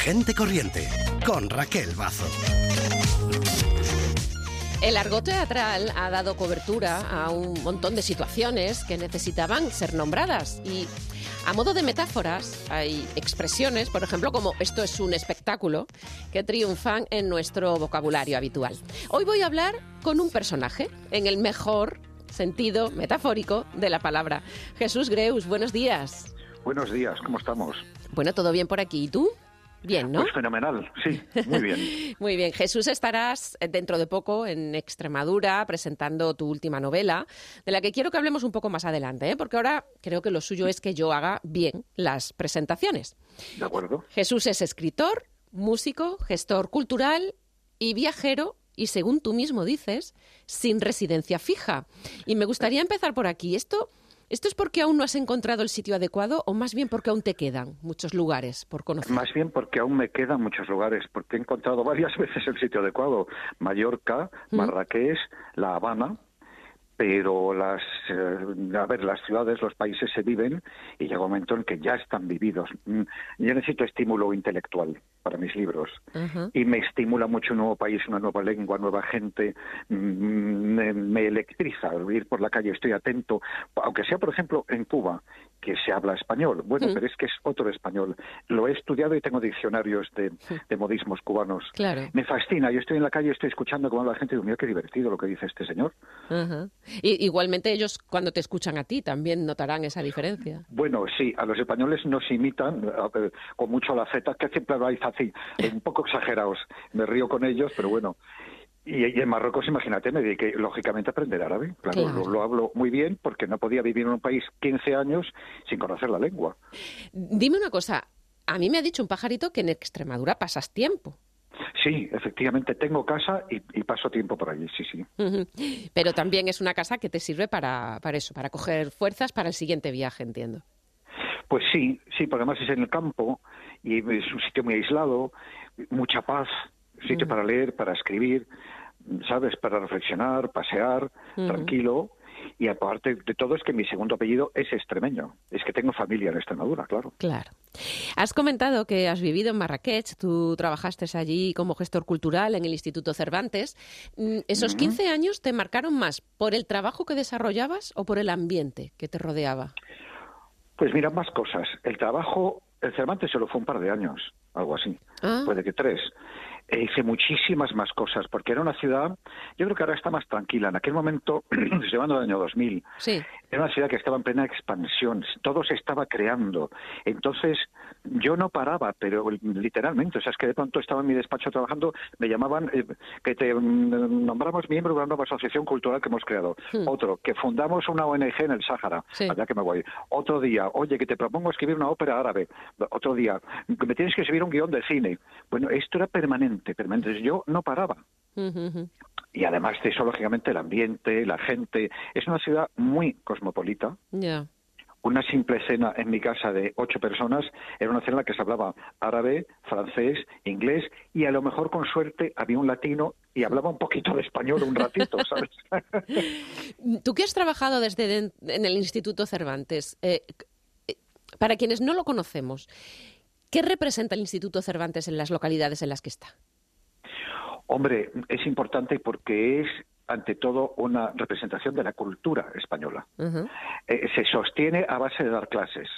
Gente Corriente, con Raquel Bazo. El argot teatral ha dado cobertura a un montón de situaciones que necesitaban ser nombradas y a modo de metáforas hay expresiones, por ejemplo, como esto es un espectáculo, que triunfan en nuestro vocabulario habitual. Hoy voy a hablar con un personaje, en el mejor sentido metafórico de la palabra. Jesús Greus, buenos días. Buenos días, ¿cómo estamos? Bueno, todo bien por aquí. ¿Y tú? Bien, ¿no? Pues fenomenal, sí, muy bien. muy bien. Jesús, estarás dentro de poco en Extremadura presentando tu última novela, de la que quiero que hablemos un poco más adelante, ¿eh? porque ahora creo que lo suyo es que yo haga bien las presentaciones. De acuerdo. Jesús es escritor, músico, gestor cultural y viajero y según tú mismo dices, sin residencia fija. Y me gustaría empezar por aquí. Esto ¿Esto es porque aún no has encontrado el sitio adecuado o más bien porque aún te quedan muchos lugares por conocer? Más bien porque aún me quedan muchos lugares, porque he encontrado varias veces el sitio adecuado. Mallorca, Marrakech, La Habana, pero las eh, a ver las ciudades los países se viven y llega un momento en que ya están vividos mm, yo necesito estímulo intelectual para mis libros. Y me estimula mucho un nuevo país una nueva lengua nueva gente. Mm, me, me, electriza ir por la calle estoy atento. Aunque sea por ejemplo en Cuba que se habla español. Bueno pero es que es otro español. Lo he estudiado y tengo diccionarios de, modismos cubanos. Claro. me fascina. Yo estoy en la calle estoy escuchando cómo habla la gente y digo mira qué divertido lo que dice este señor y, igualmente ellos cuando te escuchan a ti también notarán esa diferencia. Bueno, sí, a los españoles nos imitan con mucho la Z, que siempre habláis así, un poco exagerados. Me río con ellos, pero bueno. Y, en Marruecos, imagínate, me dediqué lógicamente a aprender árabe. Claro, Lo, lo, hablo muy bien porque no podía vivir en un país 15 años sin conocer la lengua. Dime una cosa, a mí me ha dicho un pajarito que en Extremadura pasas tiempo. Sí, efectivamente, tengo casa y, paso tiempo por allí, sí, sí. Pero también es una casa que te sirve para, para eso, para coger fuerzas para el siguiente viaje, entiendo. Pues sí, sí, porque además es en el campo y es un sitio muy aislado, mucha paz, sitio para leer, para escribir, ¿sabes? Para reflexionar, pasear, tranquilo y aparte de todo es que mi segundo apellido es extremeño. Es que tengo familia en Extremadura, claro. Claro. Has comentado que has vivido en Marrakech, tú trabajaste allí como gestor cultural en el Instituto Cervantes. Mm, ¿Esos 15 años te marcaron más por el trabajo que desarrollabas o por el ambiente que te rodeaba? Pues mira, más cosas. El trabajo, el Cervantes solo fue un par de años, algo así. Ah. Puede que tres. E hice muchísimas más cosas, porque era una ciudad, yo creo que ahora está más tranquila. En aquel momento, llevando el año 2000, sí. era una ciudad que estaba en plena expansión, todo se estaba creando. Entonces, yo no paraba, pero literalmente, o sea, es que de pronto estaba en mi despacho trabajando, me llamaban eh, que te mm, nombramos miembro de una nueva asociación cultural que hemos creado. Hmm. Otro, que fundamos una ONG en el Sáhara, allá que me voy. Otro día, oye, que te propongo escribir una ópera árabe. Otro día, que me tienes que escribir un guion de cine. Bueno, esto era permanente permanente, Yo no paraba. Y además de eso, lógicamente, el ambiente, la gente. Es una ciudad muy cosmopolita. Una simple escena en mi casa de ocho personas era una escena en la que se hablaba árabe, francés, inglés y a lo mejor con suerte había un latino y hablaba un poquito de español un ratito, ¿sabes? Tú que has trabajado desde en el Instituto Cervantes, eh, eh, para quienes no lo conocemos, ¿qué representa el Instituto Cervantes en las localidades en las que está? Hombre, es importante porque es ante todo una representación de la cultura española. Eh, se sostiene a base de dar clases.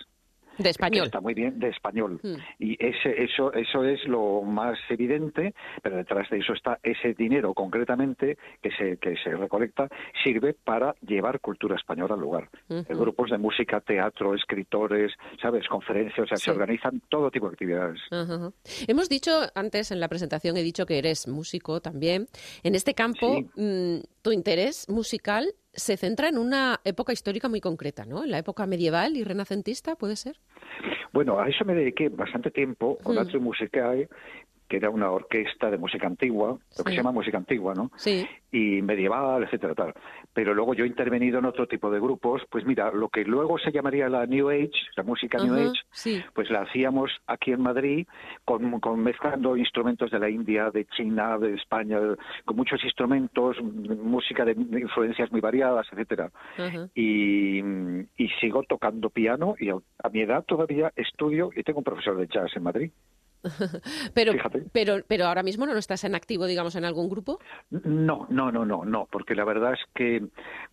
De español. Está muy bien, de español. Hmm. Y ese, eso, eso es lo más evidente, pero detrás de eso está ese dinero concretamente que se, que se recolecta, sirve para llevar cultura española al lugar. Grupos de música, teatro, escritores, ¿sabes? Conferencias, o sea, se organizan todo tipo de actividades. Hemos dicho antes en la presentación, he dicho que eres músico también. En este campo, mm, tu interés musical se centra en una época histórica muy concreta, ¿no? En la época medieval y renacentista, ¿puede ser? Bueno, a eso me dediqué bastante tiempo con Atrio Musicae, que era una orquesta de música antigua, lo que se llama música antigua, ¿no? Sí. Y medieval, etcétera, tal. Pero luego yo he intervenido en otro tipo de grupos, pues mira, lo que luego se llamaría la New Age, la música New Age, pues la hacíamos aquí en Madrid con, con, mezclando instrumentos de la India, de China, de España, con muchos instrumentos, música de influencias muy variadas, etcétera. y, sigo tocando piano y a mi edad todavía estudio y tengo un profesor de jazz en Madrid. pero, pero, pero ahora mismo no estás en activo, digamos, en algún grupo. No, no, no, no, no, porque la verdad es que,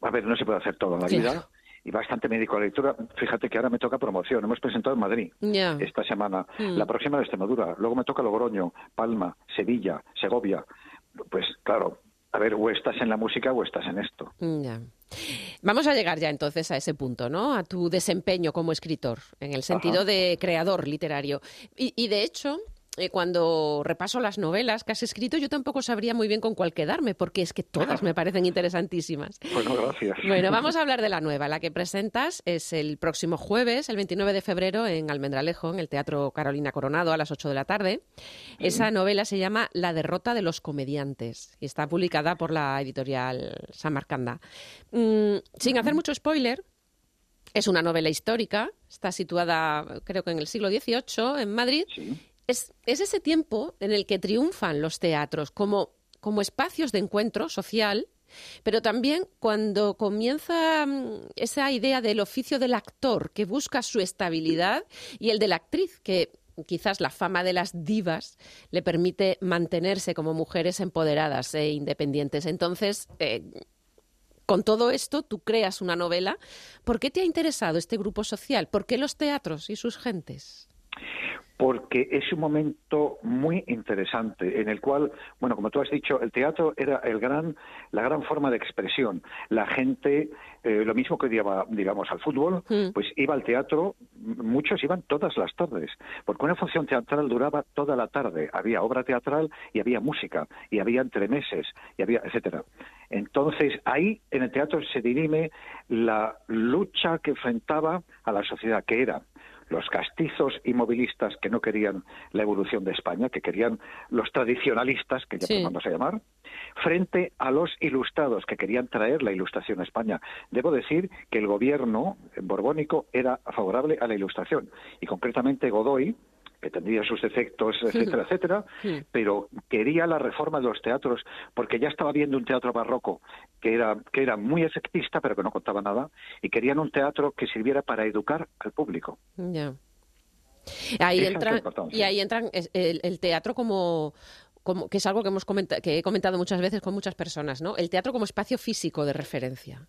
a ver, no se puede hacer todo en la vida y bastante médico a la lectura. Fíjate que ahora me toca promoción. Hemos presentado en Madrid esta semana. Mm. La próxima de Extremadura. Luego me toca Logroño, Palma, Sevilla, Segovia. Pues claro, a ver, o estás en la música o estás en esto. Vamos a llegar ya entonces a ese punto, ¿no? A tu desempeño como escritor, en el sentido de creador literario. y de hecho, eh, cuando repaso las novelas que has escrito, yo tampoco sabría muy bien con cuál quedarme, porque es que todas me parecen interesantísimas. Bueno, gracias. Bueno, vamos a hablar de la nueva. La que presentas es el próximo jueves, el 29 de febrero, en Almendralejo, en el Teatro Carolina Coronado, a las 8 de la tarde. Esa novela se llama La derrota de los comediantes y está publicada por la editorial Samarcanda. Mm, sin hacer mucho spoiler, es una novela histórica, está situada creo que en el siglo XVIII en Madrid es, ese tiempo en el que triunfan los teatros como, como espacios de encuentro social, pero también cuando comienza mm, esa idea del oficio del actor que busca su estabilidad y el de la actriz que quizás la fama de las divas le permite mantenerse como mujeres empoderadas e independientes. Entonces, eh, con todo esto, tú creas una novela. ¿Por qué te ha interesado este grupo social? ¿Por qué los teatros y sus gentes? Porque es un momento muy interesante en el cual, bueno, como tú has dicho, el teatro era el gran, la gran forma de expresión. La gente, eh, lo mismo que iba, digamos, al fútbol, mm. pues iba al teatro, muchos iban todas las tardes, porque una función teatral duraba toda la tarde. Había obra teatral y había música, y había entremeses, y había, etcétera. Entonces, ahí en el teatro se dirime la lucha que enfrentaba a la sociedad, que era los castizos inmovilistas que no querían la evolución de España, que querían los tradicionalistas, que ya podemos a llamar, frente a los ilustrados que querían traer la ilustración a España. Debo decir que el gobierno borbónico era favorable a la ilustración y concretamente Godoy, que tendría sus efectos, etcétera, etcétera, pero quería la reforma de los teatros porque ya estaba viendo un teatro barroco que era, que era muy efectista, pero que no contaba nada, y querían un teatro que sirviera para educar al público. Ya. Ahí entra, y ahí entra el, teatro como, como, que es algo que hemos que he comentado muchas veces con muchas personas, ¿no? El teatro como espacio físico de referencia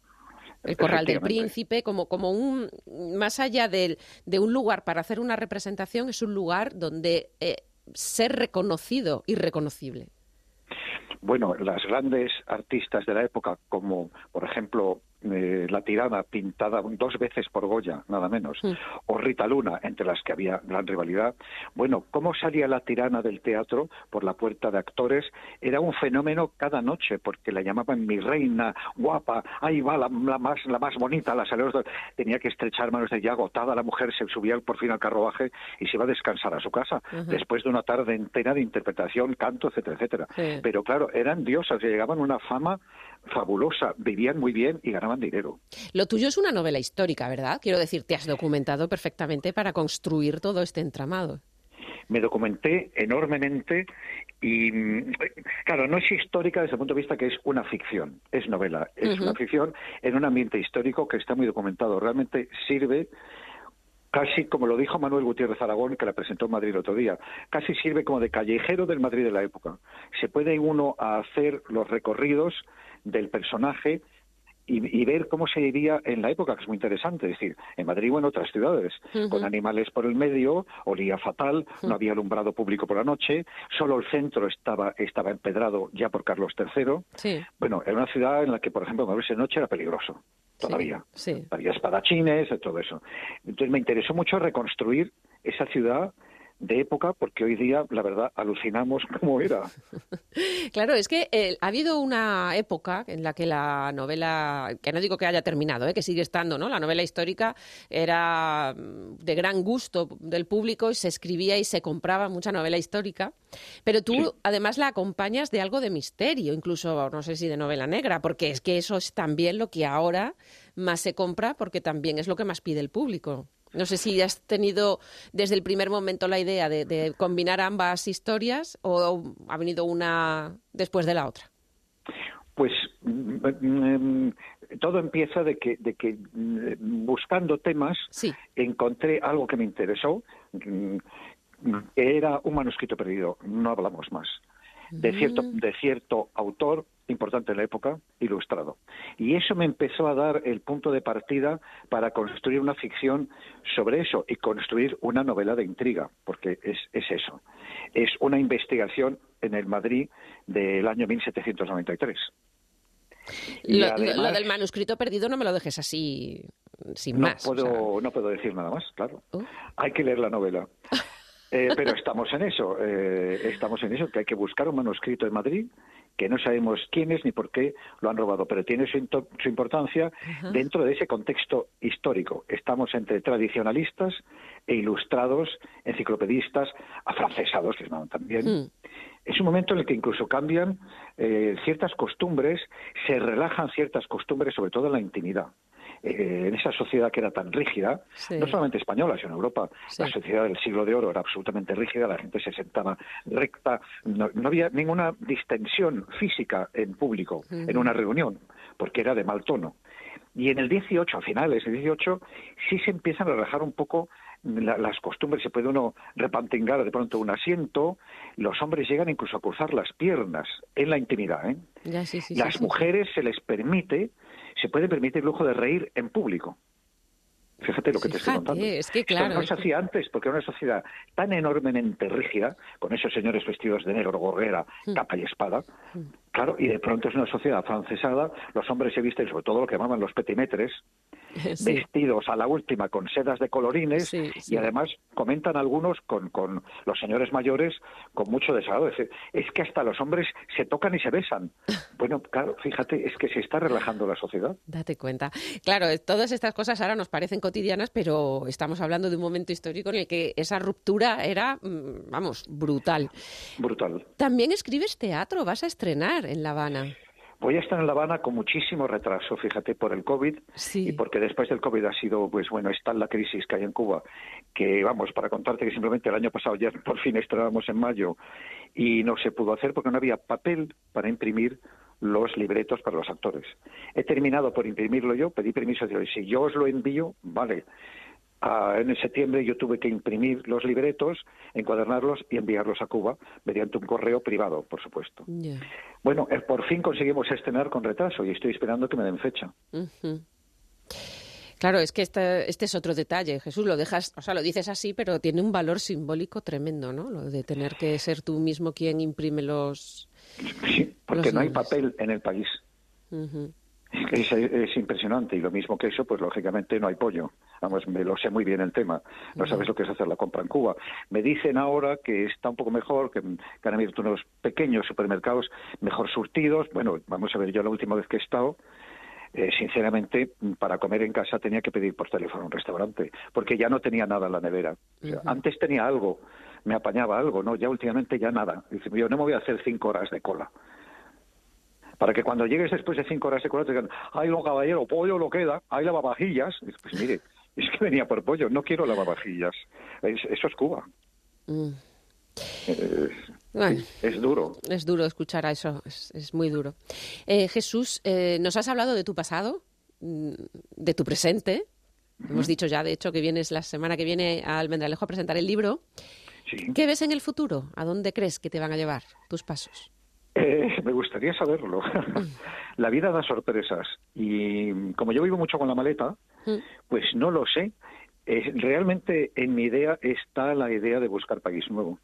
el Corral del Príncipe, como, como un, más allá de, de, un lugar para hacer una representación, es un lugar donde eh, ser reconocido y reconocible. Bueno, las grandes artistas de la época, como por ejemplo eh, la tirana pintada dos veces por Goya, nada menos, mm. o Rita Luna, entre las que había gran rivalidad. Bueno, cómo salía la tirana del teatro por la puerta de actores era un fenómeno cada noche, porque la llamaban mi reina, guapa, ahí va la, más, la más bonita, la salió, tenía que estrechar manos de ya agotada, la mujer se subía por fin al carruaje y se iba a descansar a su casa, después de una tarde entera de interpretación, canto, etcétera, etcétera. Pero claro, eran diosas, llegaban una fama fabulosa, vivían muy bien y ganaban dinero. Lo tuyo es una novela histórica, ¿verdad? Quiero decir, te has documentado perfectamente para construir todo este entramado. Me documenté enormemente y, claro, no es histórica desde el punto de vista que es una ficción, es novela, es una ficción en un ambiente histórico que está muy documentado. Realmente sirve casi como lo dijo Manuel Gutiérrez Aragón, que la presentó en Madrid el otro día, casi sirve como de callejero del Madrid de la época. Se puede uno hacer los recorridos del personaje y, ver cómo se vivía en la época, que es muy interesante. Es decir, en Madrid o en otras ciudades, con animales por el medio, olía fatal, no había alumbrado público por la noche, solo el centro estaba, estaba empedrado ya por Carlos III. Bueno, era una ciudad en la que, por ejemplo, moverse de noche era peligroso, todavía. Había espadachines, todo eso. Entonces me interesó mucho reconstruir esa ciudad de época, porque hoy día, la verdad, alucinamos cómo era. claro, es que eh, ha habido una época en la que la novela, que no digo que haya terminado, eh, que sigue estando, ¿no? La novela histórica era mm, de gran gusto del público y se escribía y se compraba mucha novela histórica, pero tú además la acompañas de algo de misterio, incluso, no sé si de novela negra, porque es que eso es también lo que ahora más se compra, porque también es lo que más pide el público. No sé si has tenido desde el primer momento la idea de, combinar ambas historias o ha venido una después de la otra. Pues mm, mm, todo empieza de que, de que mm, buscando temas encontré algo que me interesó. que era un manuscrito perdido, no hablamos más. De cierto, Mm. de cierto autor importante en la época, ilustrado. Y eso me empezó a dar el punto de partida para construir una ficción sobre eso y construir una novela de intriga, porque es, es eso. Es una investigación en el Madrid del año 1793. Y Lo, lo- además- lo del manuscrito perdido no me lo dejes así sin no más. o puedo, sea. no puedo decir nada más, claro. Uh. Hay que leer la novela. Eh, pero estamos en eso, eh, estamos en eso, que hay que buscar un manuscrito en Madrid, que no sabemos quién es ni por qué lo han robado, pero tiene su, su importancia dentro de ese contexto histórico. Estamos entre tradicionalistas e ilustrados, enciclopedistas, afrancesados, llaman también. Mm. Es un momento en el que incluso cambian eh, ciertas costumbres, se relajan ciertas costumbres, sobre todo en la intimidad. Eh, en esa sociedad que era tan rígida, Sí. no solamente española, sino en Europa, Sí. la sociedad del siglo de oro era absolutamente rígida, la gente se sentaba recta, no, no había ninguna distensión física en público, en una reunión, porque era de mal tono. Y en el 18, a finales del 18, sí se empiezan a relajar un poco la- las costumbres, se puede uno repantingar de pronto un asiento, los hombres llegan incluso a cruzar las piernas en la intimidad. ¿eh? Ya, sí, sí, sí, las sí. mujeres se les permite, se puede permitir el lujo de reír en público. Fíjate lo que te estoy contando. es que Esto claro, no es se que- hacía antes, porque era una sociedad tan enormemente rígida, con esos señores vestidos de negro, gorguera, Hmm. capa y espada. Claro, y de pronto es una sociedad francesada, los hombres se visten sobre todo lo que llamaban los petimetres, Sí. vestidos a la última con sedas de colorines Sí, sí. y además comentan algunos con, con los señores mayores con mucho desagrado. Es, es que hasta los hombres se tocan y se besan. Bueno, claro, fíjate, es que se está relajando la sociedad. Date cuenta. Claro, eh, todas estas cosas ahora nos parecen cotidianas, pero estamos hablando de un momento histórico en el que esa ruptura era, mm, vamos, brutal. Brutal. También escribes teatro, vas a estrenar en La Habana. Voy a estar en La Habana con muchísimo retraso, fíjate, por el COVID Sí. y porque después del COVID ha sido, pues bueno, está la crisis que hay en Cuba, que vamos, para contarte que simplemente el año pasado ya por fin estrenábamos en mayo y no se pudo hacer porque no había papel para imprimir los libretos para los actores. He terminado por imprimirlo yo, pedí permiso, digo, si yo os lo envío, vale. Ah, en septiembre yo tuve que imprimir los libretos, encuadernarlos y enviarlos a Cuba mediante un correo privado, por supuesto. Bueno, eh, por fin conseguimos estrenar con retraso y estoy esperando que me den fecha. Claro, es que este, este es otro detalle, Jesús, lo dejas, o sea, lo dices así, pero tiene un valor simbólico tremendo, ¿no? Lo de tener que ser tú mismo quien imprime los... Sí, porque Los no hay papel en el país. Ujú. Es, es impresionante y lo mismo que eso, pues lógicamente no hay pollo. Vamos, me lo sé muy bien el tema. No sabes lo que es hacer la compra en Cuba. Me dicen ahora que está un poco mejor, que, que han abierto unos pequeños supermercados mejor surtidos. Bueno, vamos a ver, yo la última vez que he estado, eh, sinceramente, para comer en casa tenía que pedir por teléfono a un restaurante, porque ya no tenía nada en la nevera. O sea, Antes tenía algo, me apañaba algo, ¿no? Ya últimamente ya nada. Dice, yo no me voy a hacer cinco horas de cola. Para que cuando llegues después de cinco horas de cola te digan, ay, no, caballero, pollo lo queda, hay lavavajillas. Pues mire, es que venía por pollo, no quiero lavavajillas. Es- eso es Cuba. Mm. Es, Bueno. es duro. Es duro escuchar a eso, es, es muy duro. Eh, Jesús, eh, nos has hablado de tu pasado, mm, de tu presente. Hemos dicho ya, de hecho, que vienes la semana que viene a Almendralejo a presentar el libro. Sí. ¿Qué ves en el futuro? ¿A dónde crees que te van a llevar tus pasos? Eh, me gustaría saberlo. la vida da sorpresas y como yo vivo mucho con la maleta, Mm. pues no lo sé. Eh, realmente en mi idea está la idea de buscar país nuevo.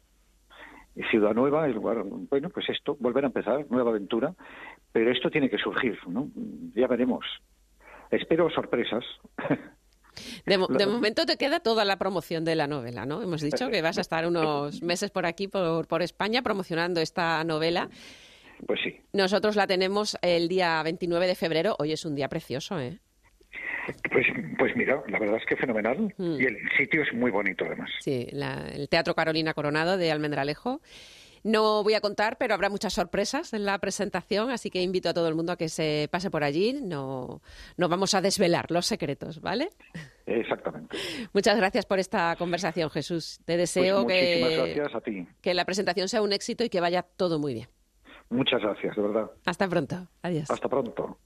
Ciudad nueva, el lugar, bueno, pues esto, volver a empezar, nueva aventura, pero esto tiene que surgir, ¿no? Ya veremos. Espero sorpresas. De, de momento te queda toda la promoción de la novela, ¿no? Hemos dicho que vas a estar unos meses por aquí, por, por España, promocionando esta novela. Pues sí. Nosotros la tenemos el día 29 de febrero. Hoy es un día precioso, ¿eh? Pues, pues mira, la verdad es que fenomenal. Mm. Y el sitio es muy bonito además. Sí, la- el Teatro Carolina Coronado de Almendralejo. No voy a contar, pero habrá muchas sorpresas en la presentación, así que invito a todo el mundo a que se pase por allí. No, no vamos a desvelar los secretos, ¿vale? Exactamente. Muchas gracias por esta conversación, Jesús. Te deseo Pues muchísimas que, gracias a ti. que la presentación sea un éxito y que vaya todo muy bien. Muchas gracias, de verdad. Hasta pronto. Adiós. Hasta pronto.